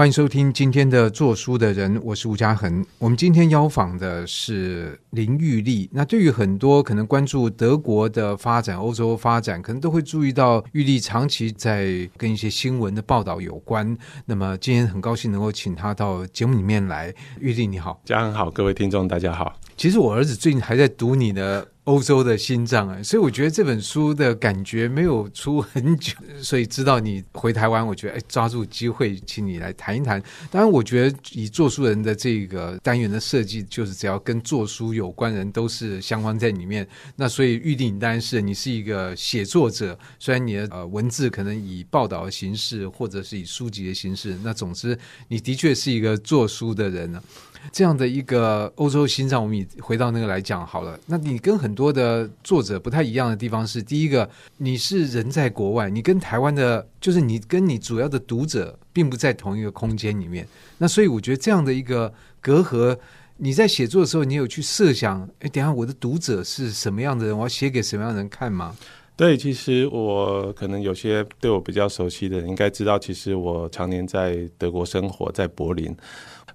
欢迎收听今天的做书的人，我是吴嘉恒。我们今天邀访的是林玉丽。那对于很多可能关注德国的发展、欧洲发展，可能都会注意到玉丽长期在跟一些新闻的报道有关。那么今天很高兴能够请她到节目里面来。玉丽你好，嘉恒好，各位听众大家好。其实我儿子最近还在读你的。欧洲的心脏啊，所以我觉得这本书的感觉没有出很久，所以知道你回台湾，我觉得哎，抓住机会请你来谈一谈。当然，我觉得以做书人的这个单元的设计，就是只要跟做书有关人都是相关在里面。那所以预定当然是你是一个写作者，虽然你的呃文字可能以报道的形式，或者是以书籍的形式，那总之你的确是一个做书的人呢。这样的一个欧洲心脏，我们以回到那个来讲好了。那你跟很多的作者不太一样的地方是，第一个，你是人在国外，你跟台湾的，就是你跟你主要的读者并不在同一个空间里面。那所以我觉得这样的一个隔阂，你在写作的时候，你有去设想，哎，等下我的读者是什么样的人，我要写给什么样的人看吗？对，其实我可能有些对我比较熟悉的人应该知道，其实我常年在德国生活，在柏林。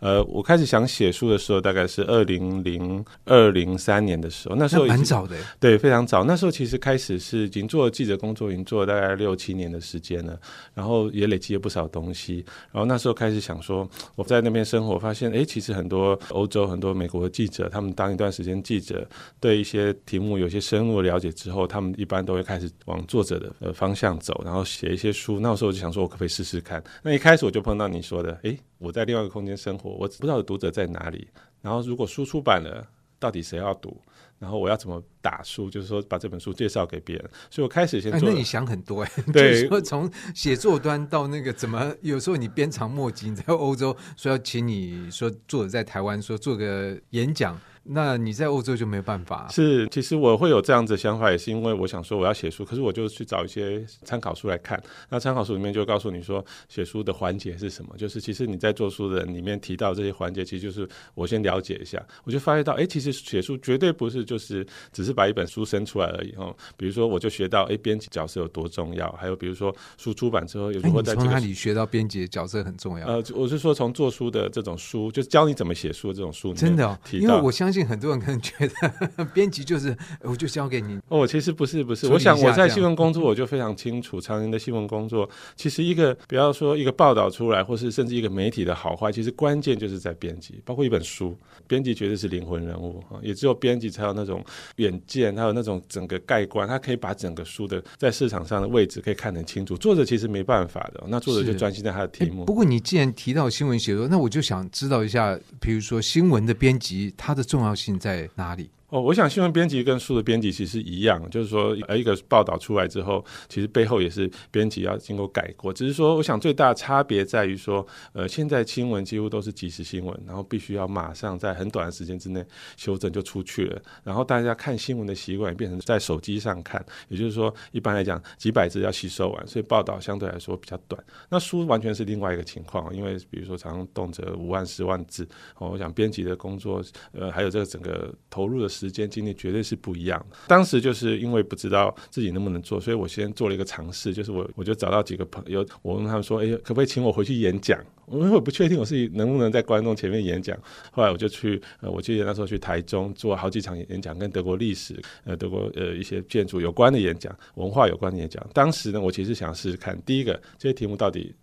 呃，我开始想写书的时候，大概是二零零二零三年的时候，那时候蛮早的，对，非常早。那时候其实开始是已经做了记者工作，已经做了大概六七年的时间了，然后也累积了不少东西。然后那时候开始想说，我在那边生活，发现哎，其实很多欧洲、很多美国的记者，他们当一段时间记者，对一些题目有些深入的了解之后，他们一般都会开始往作者的呃方向走，然后写一些书。那时候我就想说，我可不可以试试看？那一开始我就碰到你说的，哎。我在另外一个空间生活，我不知道读者在哪里。然后，如果书出版了，到底谁要读？然后我要怎么打书？就是说，把这本书介绍给别人。所以我开始先做。哎，那你想很多哎。对，就是说从写作端到那个怎么，有时候你鞭长莫及。你在欧洲说要请你说作者在台湾说做个演讲。那你在欧洲就没有办法。是，其实我会有这样子的想法，也是因为我想说我要写书，可是我就去找一些参考书来看。那参考书里面就告诉你说，写书的环节是什么？就是其实你在做书的人里面提到这些环节，其实就是我先了解一下，我就发现到，哎，其实写书绝对不是就是只是把一本书生出来而已哦。比如说，我就学到，哎，编辑角色有多重要，还有比如说书出版之后，有如何在从哪里学到编辑角色很重要？呃，我是说从做书的这种书，就是教你怎么写书的这种书真的哦，因为我相信。很多人可能觉得 编辑就是，我就交给你哦。其实不是，不是。我想我在新闻工作，我就非常清楚，常年的新闻工作，其实一个不要说一个报道出来，或是甚至一个媒体的好坏，其实关键就是在编辑。包括一本书，编辑绝对是灵魂人物啊，也只有编辑才有那种远见，还有那种整个盖棺，他可以把整个书的在市场上的位置可以看得很清楚。作者其实没办法的，那作者就专心在他的题目。不过你既然提到新闻写作，那我就想知道一下，比如说新闻的编辑，它的重要性在哪里？哦，我想新闻编辑跟书的编辑其实一样，就是说，呃，一个报道出来之后，其实背后也是编辑要经过改过。只是说，我想最大的差别在于说，呃，现在新闻几乎都是即时新闻，然后必须要马上在很短的时间之内修正就出去了。然后大家看新闻的习惯也变成在手机上看，也就是说，一般来讲几百字要吸收完，所以报道相对来说比较短。那书完全是另外一个情况，因为比如说常常动辄五万、十万字。哦，我想编辑的工作，呃，还有这个整个投入的时。时间精力绝对是不一样的。当时就是因为不知道自己能不能做，所以我先做了一个尝试，就是我我就找到几个朋友，我问他们说：“哎，可不可以请我回去演讲？”因为我不确定我自己能不能在观众前面演讲。后来我就去，呃，我记得那时候去台中做好几场演讲，跟德国历史、呃，德国呃一些建筑有关的演讲，文化有关的演讲。当时呢，我其实想试试看，第一个这些题目到底。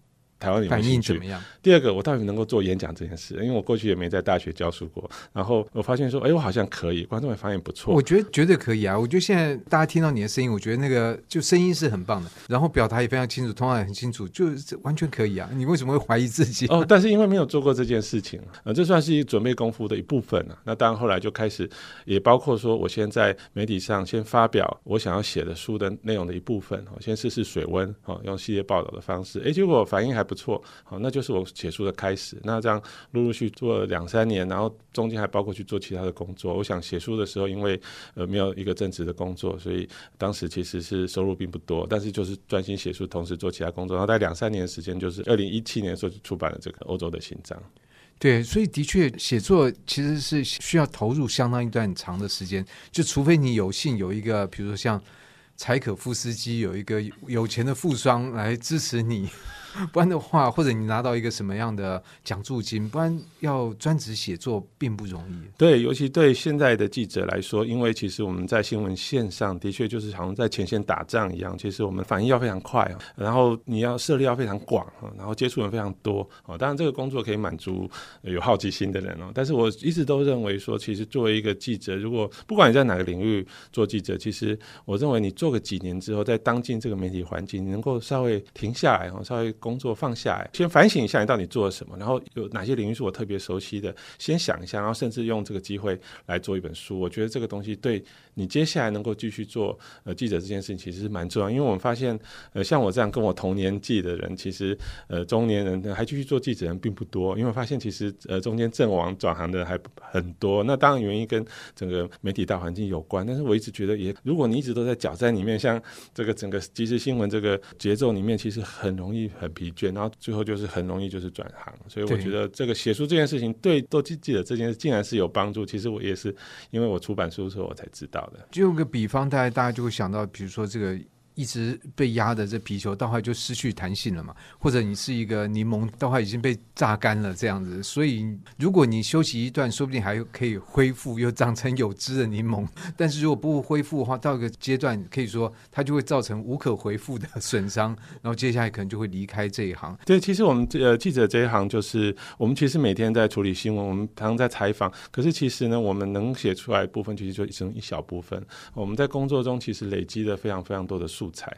台湾反应怎么样？第二个，我到底能够做演讲这件事？因为我过去也没在大学教书过。然后我发现说，哎，我好像可以，观众也发现不错。我觉得绝对可以啊！我觉得现在大家听到你的声音，我觉得那个就声音是很棒的，然后表达也非常清楚，通话也很清楚，就完全可以啊！你为什么会怀疑自己？哦，但是因为没有做过这件事情，呃，这算是一准备功夫的一部分啊。那当然后来就开始，也包括说，我先在媒体上先发表我想要写的书的内容的一部分，我先试试水温，哦，用系列报道的方式，哎，结果反应还不不错，好，那。就是我写书的开始，那这样陆陆续续做了两三年，然后中间还包括去做其他的工作。我想写书的时候，因为呃没有一个正职的工作，所以当时其实是收入并不多，但是就是专心写书，同时做其他工作。然后在两三年的时间，就是二零一七年的时候就出版了这个《欧洲的心脏》。对，所以的确写作其实是需要投入相当一段长的时间，就除非你有幸有一个，比如说像柴可夫斯基有一个有钱的富商来支持你。不然的话，或者你拿到一个什么样的奖助金，不然要专职写作并不容易。对，尤其对现在的记者来说，因为其实我们在新闻线上的确就是好像在前线打仗一样，其实我们反应要非常快啊，然后你要涉猎要非常广啊，然后接触人非常多啊。当然，这个工作可以满足有好奇心的人哦。但是我一直都认为说，其实作为一个记者，如果不管你在哪个领域做记者，其实我认为你做个几年之后，在当今这个媒体环境，你能够稍微停下来，稍微工作放下来，先反省一下你到底做了什么，然后有哪些领域是我特别熟悉的，先想一下，然后甚至用这个机会来做一本书。我觉得这个东西对你接下来能够继续做呃记者这件事情，其实是蛮重要。因为我们发现，呃，像我这样跟我同年纪的人，其实呃中年人还继续做记者人并不多。因为我发现其实呃中间阵亡转行的还很多。那当然原因跟整个媒体大环境有关，但是我一直觉得也，如果你一直都在搅在里面，像这个整个即时新闻这个节奏里面，其实很容易很疲倦，然后最后就是很容易就是转行。所以我觉得这个写书这件事情对做记者这件事竟然是有帮助。其实我也是因为我出版书的时候我才知道的。就用个比方，大家大家就会想到，比如说这个。一直被压的这皮球，到后来就失去弹性了嘛？或者你是一个柠檬，到后来已经被榨干了这样子。所以如果你休息一段，说不定还可以恢复，又长成有汁的柠檬。但是如果不恢复的话，到一个阶段，可以说它就会造成无可回复的损伤，然后接下来可能就会离开这一行。对，其实我们呃记者这一行，就是我们其实每天在处理新闻，我们常常在采访。可是其实呢，我们能写出来部分，其实就只剩一小部分。我们在工作中其实累积了非常非常多的素材，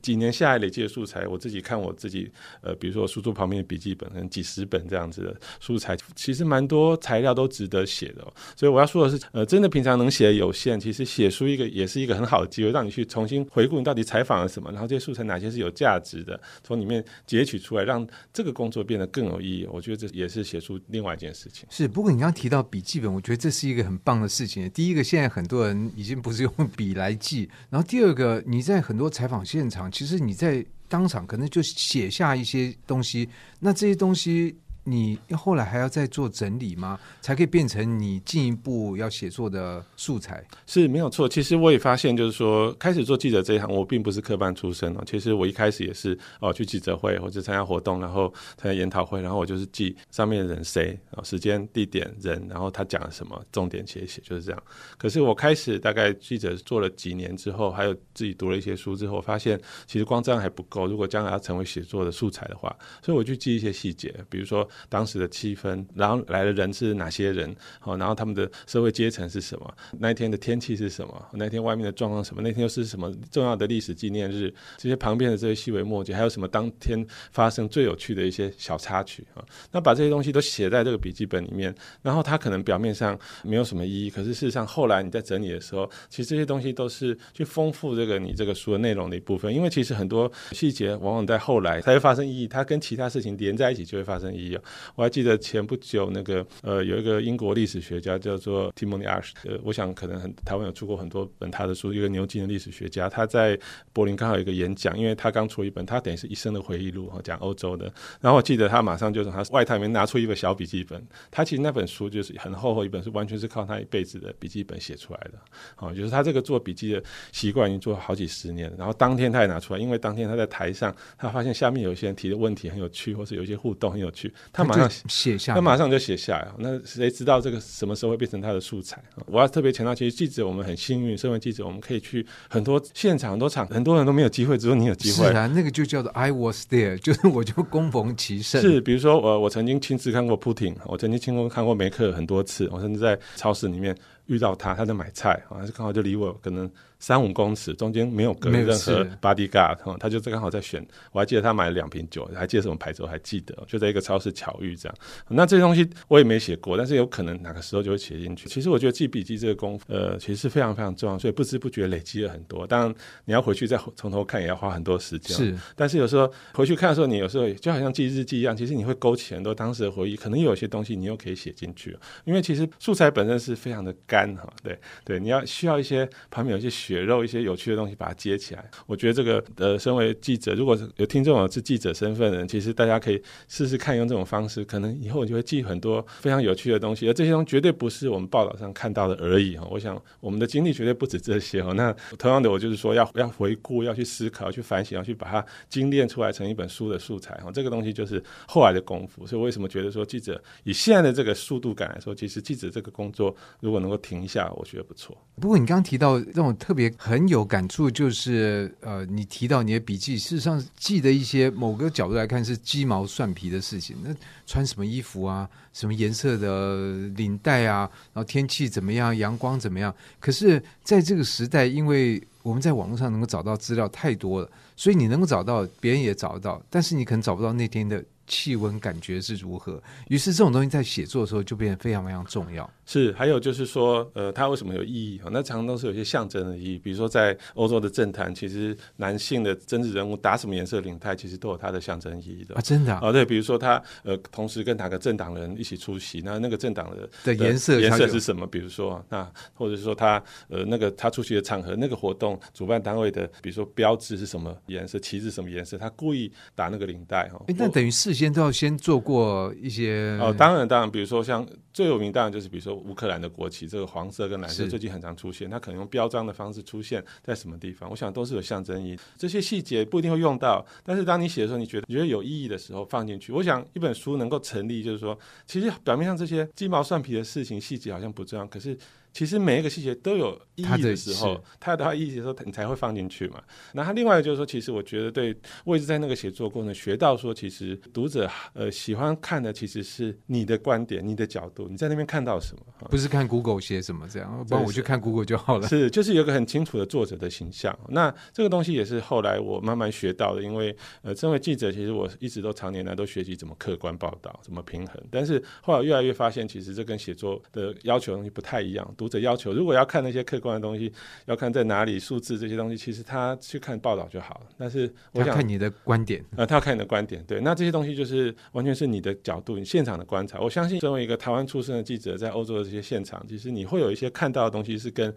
几年下来累积的素材，我自己看我自己，呃，比如说书桌旁边的笔记本，可能几十本这样子的素材，其实蛮多材料都值得写的。所以我要说的是，呃，真的平常能写的有限，其实写书一个也是一个很好的机会，让你去重新回顾你到底采访了什么，然后这些素材哪些是有价值的，从里面截取出来，让这个工作变得更有意义。我觉得这也是写书另外一件事情。是，不过你刚刚提到笔记本，我觉得这是一个很棒的事情。第一个，现在很多人已经不是用笔来记，然后第二个，你在很多多采访。现场其实你在当场可能就写下一些东西，那这些东西。你后来还要再做整理吗？才可以变成你进一步要写作的素材？是没有错。其实我也发现，就是说，开始做记者这一行，我并不是科班出身哦。其实我一开始也是哦，去记者会或者参加活动，然后参加研讨会，然后我就是记上面的人谁啊，时间、地点、人，然后他讲了什么，重点写写，就是这样。可是我开始大概记者做了几年之后，还有自己读了一些书之后，发现其实光这样还不够。如果将来要成为写作的素材的话，所以我去记一些细节，比如说。当时的气氛，然后来的人是哪些人？好，然后他们的社会阶层是什么？那一天的天气是什么？那天外面的状况什么？那天又是什么重要的历史纪念日？这些旁边的这些细微末节，还有什么当天发生最有趣的一些小插曲啊？那把这些东西都写在这个笔记本里面，然后它可能表面上没有什么意义，可是事实上后来你在整理的时候，其实这些东西都是去丰富这个你这个书的内容的一部分。因为其实很多细节往往在后来才会发生意义，它跟其他事情连在一起就会发生意义。我还记得前不久那个呃，有一个英国历史学家叫做 Timothy Ash，呃，我想可能很台湾有出过很多本他的书，一个牛津的历史学家，他在柏林刚好有一个演讲，因为他刚出一本，他等于是一生的回忆录，讲欧洲的。然后我记得他马上就从他外套里面拿出一个小笔记本，他其实那本书就是很厚厚一本是，完全是靠他一辈子的笔记本写出来的。好，就是他这个做笔记的习惯已经做了好几十年。然后当天他也拿出来，因为当天他在台上，他发现下面有一些人提的问题很有趣，或是有一些互动很有趣，他马上。写下，他马上就写下来。那谁知道这个什么时候会变成他的素材？我要特别强调，其实记者我们很幸运，身为记者，我们可以去很多现场、很多场，很多人都没有机会，只有你有机会。是啊，那个就叫做 I was there，就是我就恭逢其盛。是，比如说我，我曾经亲自看过普丁，我曾经亲自看过梅克很多次，我甚至在超市里面遇到他，他在买菜，还是刚好就离我可能。三五公尺，中间没有隔任何 bodyguard，他就刚好在选。我还记得他买了两瓶酒，还记得什么牌子？我还记得，就在一个超市巧遇这样。那这些东西我也没写过，但是有可能哪个时候就会写进去。其实我觉得记笔记这个功夫，呃，其实是非常非常重要，所以不知不觉累积了很多。当然你要回去再从头看，也要花很多时间。是，但是有时候回去看的时候，你有时候就好像记日记一样，其实你会勾起很多当时的回忆。可能有些东西你又可以写进去，因为其实素材本身是非常的干哈。对对，你要需要一些旁边有一些血肉、一些有趣的东西把它接起来。我觉得这个呃，身为记者，如果是有听众是记者身份的人，其实大家可以试试看用这种方式，可能以后你就会记很多非常有趣的东西。而这些东西绝对不是我们报道上看到的而已哈。我想我们的经历绝对不止这些哈。那同样的，我就是说要要回顾，要去思考，去反省，要去把它精炼出来成一本书的素材哈。这个东西就是后来的功夫。所以为什么觉得说记者以现在的这个速度感来说，其实记者这个工作如果能够停一下，我觉得不错。不过你刚刚提到这种特别也很有感触，就是呃，你提到你的笔记，事实上记的一些某个角度来看是鸡毛蒜皮的事情。那穿什么衣服啊，什么颜色的领带啊，然后天气怎么样，阳光怎么样？可是在这个时代，因为我们在网络上能够找到资料太多了，所以你能够找到，别人也找得到，但是你可能找不到那天的。气温感觉是如何？于是这种东西在写作的时候就变得非常非常重要。是，还有就是说，呃，它为什么有意义？那常常都是有些象征的意义。比如说，在欧洲的政坛，其实男性的政治人物打什么颜色领带，其实都有它的象征意义的啊！真的啊？哦，对，比如说他呃，同时跟哪个政党人一起出席，那那个政党的的颜色颜色是什么？比如说，那或者是说他呃，那个他出席的场合，那个活动主办单位的，比如说标志是什么颜色，旗帜什么颜色，他故意打那个领带哈。哎，那等于事先都要先做。过一些哦，当然当然，比如说像最有名，当然就是比如说乌克兰的国旗，这个黄色跟蓝色最近很常出现，它可能用标章的方式出现在什么地方，我想都是有象征意义。这些细节不一定会用到，但是当你写的时候，你觉得你觉得有意义的时候放进去。我想一本书能够成立，就是说，其实表面上这些鸡毛蒜皮的事情细节好像不重要，可是。其实每一个细节都有意义的时候，它的意义的时候，你才会放进去嘛。那它另外就是说，其实我觉得对，我一直在那个写作过程学到说，其实读者呃喜欢看的其实是你的观点、你的角度，你在那边看到什么，不是看 Google 写什么这样，不然我去看 Google 就好了。是，就是有个很清楚的作者的形象。那这个东西也是后来我慢慢学到的，因为呃，身为记者，其实我一直都常年来都学习怎么客观报道，怎么平衡。但是后来越来越发现，其实这跟写作的要求东西不太一样。读者要求，如果要看那些客观的东西，要看在哪里，数字这些东西，其实他去看报道就好了。但是我想要看你的观点，呃，他要看你的观点，对，那这些东西就是完全是你的角度，你现场的观察。我相信，作为一个台湾出身的记者，在欧洲的这些现场，其实你会有一些看到的东西是跟。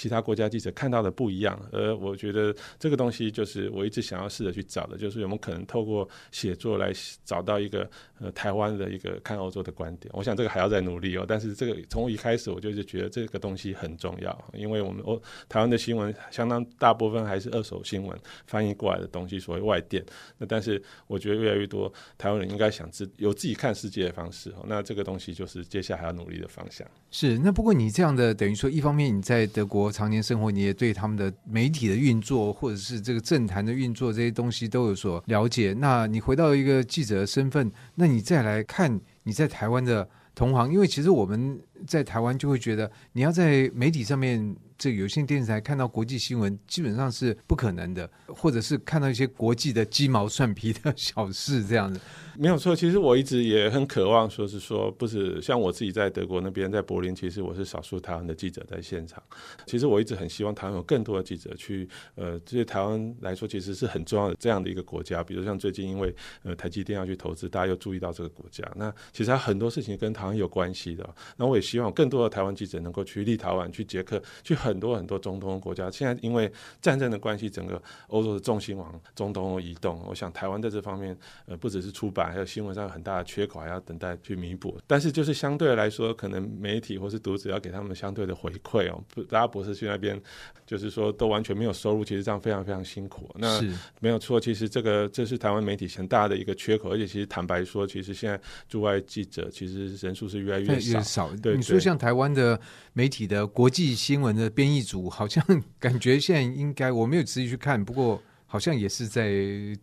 其他国家记者看到的不一样，而我觉得这个东西就是我一直想要试着去找的，就是有没有可能透过写作来找到一个呃台湾的一个看欧洲的观点。我想这个还要再努力哦。但是这个从一开始我就是觉得这个东西很重要，因为我们欧台湾的新闻相当大部分还是二手新闻翻译过来的东西，所谓外电。那但是我觉得越来越多台湾人应该想知有自己看世界的方式哦。那这个东西就是接下来还要努力的方向。是。那不过你这样的等于说，一方面你在德国。常年生活，你也对他们的媒体的运作，或者是这个政坛的运作这些东西都有所了解。那你回到一个记者的身份，那你再来看你在台湾的同行，因为其实我们在台湾就会觉得，你要在媒体上面。这个有线电视台看到国际新闻基本上是不可能的，或者是看到一些国际的鸡毛蒜皮的 小事这样子，没有错。其实我一直也很渴望说是说，不是像我自己在德国那边，在柏林，其实我是少数台湾的记者在现场。其实我一直很希望台湾有更多的记者去，呃，这些台湾来说其实是很重要的这样的一个国家。比如像最近因为呃台积电要去投资，大家又注意到这个国家，那其实它很多事情跟台湾有关系的。那我也希望更多的台湾记者能够去立陶宛、去捷克、去很。很多很多中东国家，现在因为战争的关系，整个欧洲的重心往中东移动。我想台湾在这方面，呃，不只是出版，还有新闻上有很大的缺口，还要等待去弥补。但是就是相对来说，可能媒体或是读者要给他们相对的回馈哦。不，大家博士去那边，就是说都完全没有收入，其实这样非常非常辛苦。那没有错，其实这个这是台湾媒体很大的一个缺口，而且其实坦白说，其实现在驻外记者其实人数是越来越少。越少对，你说像台湾的媒体的国际新闻的。编译组好像 感觉现在应该，我没有仔细去看，不过。好像也是在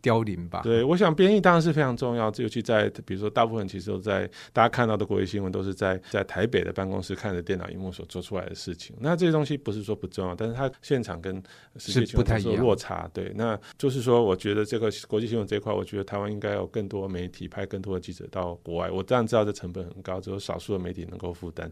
凋零吧？对，我想编译当然是非常重要，尤其在比如说，大部分其实都在大家看到的国际新闻都是在在台北的办公室看着电脑荧幕所做出来的事情。那这些东西不是说不重要，但是它现场跟实际情况有落差。对，那就是说，我觉得这个国际新闻这一块，我觉得台湾应该有更多媒体派更多的记者到国外。我当然知道这成本很高，只有少数的媒体能够负担。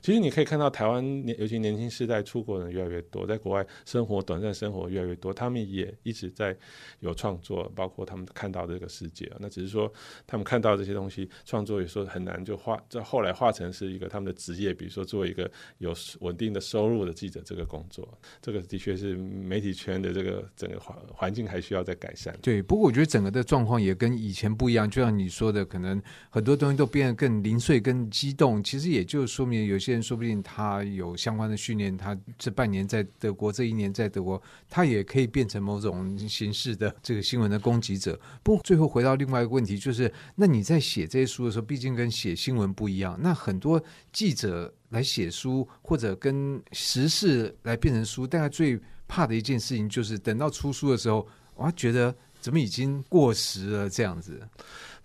其实你可以看到台湾年，尤其年轻世代出国人越来越多，在国外生活短暂生活越来越多，他们也一直。在有创作，包括他们看到这个世界啊。那只是说他们看到这些东西，创作有时候很难就化，在后来化成是一个他们的职业，比如说做一个有稳定的收入的记者这个工作。这个的确是媒体圈的这个整个环环境还需要再改善。对，不过我觉得整个的状况也跟以前不一样，就像你说的，可能很多东西都变得更零碎、更激动。其实也就说明有些人说不定他有相关的训练，他这半年在德国，这一年在德国，他也可以变成某种形式的这个新闻的攻击者。不过最后回到另外一个问题，就是那你在写这些书的时候，毕竟跟写新闻不一样。那很多记者来写书，或者跟时事来变成书，大概最怕的一件事情就是等到出书的时候，我觉得怎么已经过时了这样子。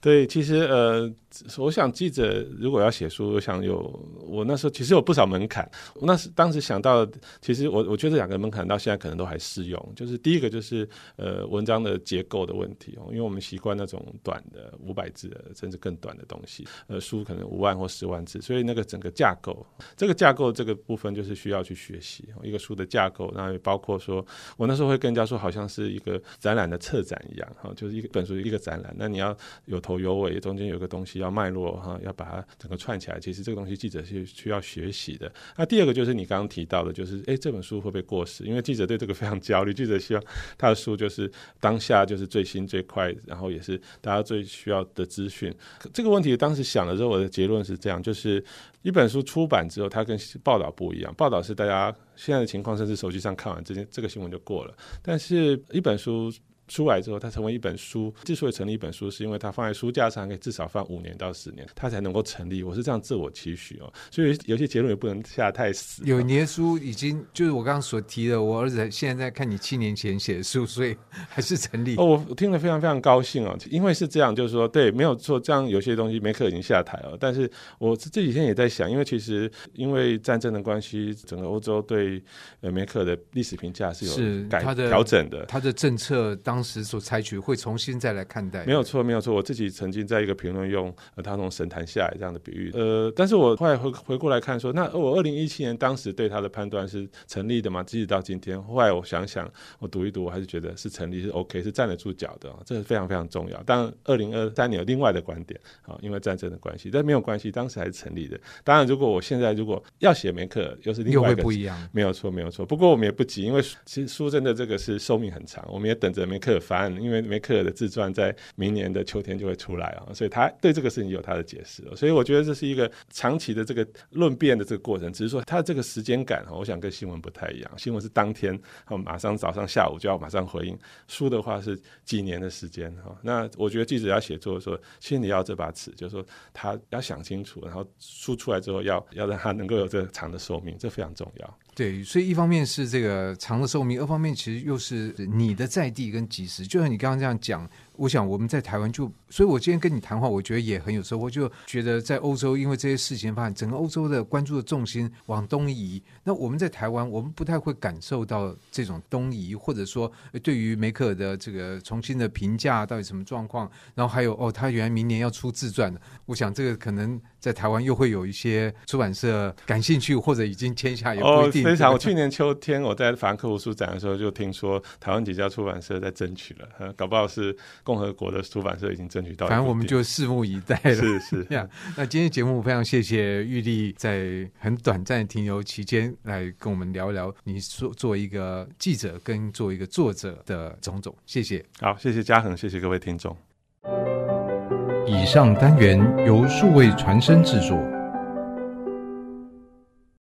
对，其实呃。我想记者如果要写书，我想有我那时候其实有不少门槛。那时当时想到，其实我我觉得两个门槛到现在可能都还适用。就是第一个就是呃文章的结构的问题哦，因为我们习惯那种短的五百字的甚至更短的东西，呃书可能五万或十万字，所以那个整个架构，这个架构这个部分就是需要去学习一个书的架构。然后也包括说我那时候会跟人家说，好像是一个展览的策展一样哈，就是一个本书一个展览，那你要有同有尾，中间有个东西。要脉络哈，要把它整个串起来，其实这个东西记者是需要学习的。那第二个就是你刚刚提到的，就是诶，这本书会不会过时？因为记者对这个非常焦虑，记者希望他的书就是当下就是最新最快，然后也是大家最需要的资讯。这个问题当时想了之后，我的结论是这样：就是一本书出版之后，它跟报道不一样，报道是大家现在的情况，甚至手机上看完这件这个新闻就过了，但是一本书。出来之后，它成为一本书。之所以成立一本书，是因为它放在书架上，可以至少放五年到十年，它才能够成立。我是这样自我期许哦，所以有些结论也不能下太死。有你的书已经就是我刚刚所提的，我儿子现在在看你七年前写的书，所以还是成立。哦，我听了非常非常高兴哦，因为是这样，就是说对，没有错，这样有些东西梅克已经下台了，但是我这几天也在想，因为其实因为战争的关系，整个欧洲对呃梅克的历史评价是有改调整的，他的政策当。当时所采取会重新再来看待，没有错，没有错。我自己曾经在一个评论用呃他从神坛下来这样的比喻，呃，但是我后来回回过来看说，那我二零一七年当时对他的判断是成立的嘛？即使到今天，后来我想想，我读一读，我还是觉得是成立，是 OK，是站得住脚的，这是非常非常重要。当然，二零二三年有另外的观点啊，因为战争的关系，但没有关系，当时还是成立的。当然，如果我现在如果要写梅克，又是另外一个不一样，没有错，没有错。不过我们也不急，因为其实书真的这个是寿命很长，我们也等着梅克。法案，因为梅克尔的自传在明年的秋天就会出来啊，所以他对这个事情有他的解释，所以我觉得这是一个长期的这个论辩的这个过程，只是说他这个时间感，我想跟新闻不太一样，新闻是当天，马上早上下午就要马上回应，书的话是几年的时间哈。那我觉得记者要写作的时候，心里要这把尺，就是说他要想清楚，然后书出来之后要要让他能够有这个长的寿命，这非常重要。对，所以一方面是这个长的寿命，二方面其实又是你的在地跟及时，就像你刚刚这样讲。我想我们在台湾就，所以我今天跟你谈话，我觉得也很有收获。就觉得在欧洲，因为这些事情发生，整个欧洲的关注的重心往东移。那我们在台湾，我们不太会感受到这种东移，或者说对于梅克尔的这个重新的评价到底什么状况。然后还有哦，他原来明年要出自传的。我想这个可能在台湾又会有一些出版社感兴趣，或者已经签下有规定。哦，非常。我去年秋天我在法兰克福书展的时候，就听说台湾几家出版社在争取了，搞不好是。共和国的出版社已经争取到，反正我们就拭目以待了。是是 这样。那今天节目非常谢谢玉立在很短暂停留期间来跟我们聊一聊你做作为一个记者跟作为一个作者的种种。谢谢。好，谢谢嘉恒，谢谢各位听众。以上单元由数位传声制作。